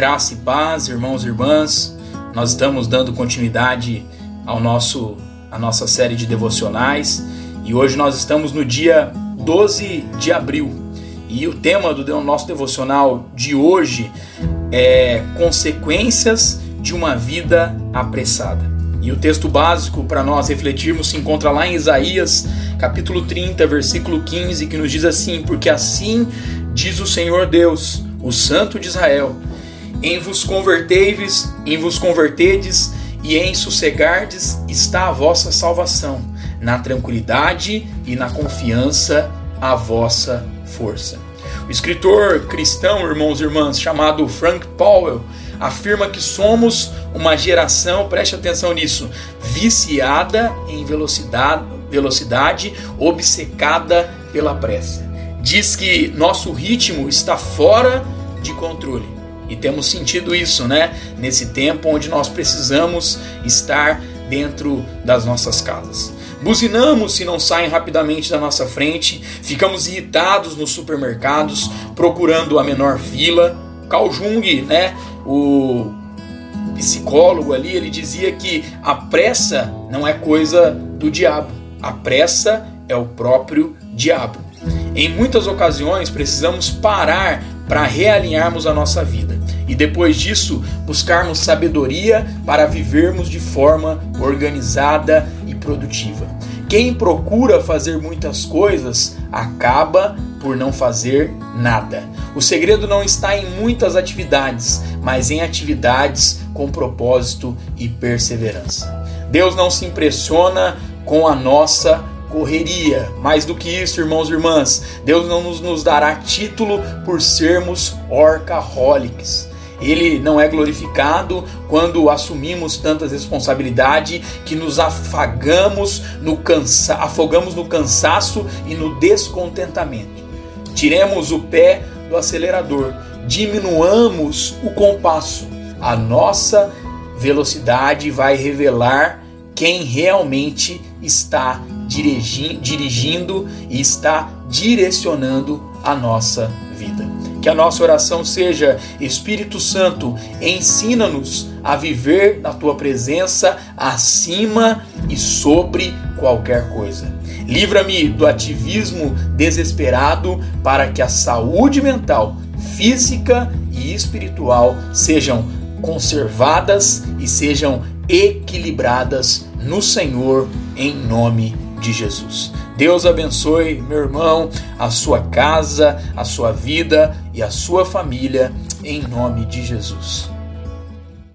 Graça e paz, irmãos e irmãs. Nós estamos dando continuidade ao nosso a nossa série de devocionais e hoje nós estamos no dia 12 de abril. E o tema do nosso devocional de hoje é consequências de uma vida apressada. E o texto básico para nós refletirmos se encontra lá em Isaías, capítulo 30, versículo 15, que nos diz assim: Porque assim diz o Senhor Deus, o Santo de Israel: em vos converteis, em vos convertedes e em sossegardes está a vossa salvação, na tranquilidade e na confiança a vossa força. O escritor cristão, irmãos e irmãs, chamado Frank Powell, afirma que somos uma geração, preste atenção nisso, viciada em velocidade, velocidade obcecada pela pressa. Diz que nosso ritmo está fora de controle e temos sentido isso, né? Nesse tempo onde nós precisamos estar dentro das nossas casas. Buzinamos se não saem rapidamente da nossa frente, ficamos irritados nos supermercados, procurando a menor fila. Carl Jung, né, o psicólogo ali, ele dizia que a pressa não é coisa do diabo, a pressa é o próprio diabo. Em muitas ocasiões precisamos parar para realinharmos a nossa vida e depois disso buscarmos sabedoria para vivermos de forma organizada e produtiva. Quem procura fazer muitas coisas acaba por não fazer nada. O segredo não está em muitas atividades, mas em atividades com propósito e perseverança. Deus não se impressiona com a nossa correria. Mais do que isso, irmãos e irmãs, Deus não nos, nos dará título por sermos orcaholics. Ele não é glorificado quando assumimos tantas responsabilidades que nos afagamos no cansa afogamos no cansaço e no descontentamento. Tiremos o pé do acelerador, diminuamos o compasso. A nossa velocidade vai revelar quem realmente está dirigindo e está direcionando a nossa vida. Que a nossa oração seja: Espírito Santo, ensina-nos a viver na tua presença acima e sobre qualquer coisa. Livra-me do ativismo desesperado para que a saúde mental, física e espiritual sejam conservadas e sejam equilibradas no Senhor, em nome de Jesus. Deus abençoe, meu irmão, a sua casa, a sua vida e a sua família, em nome de Jesus.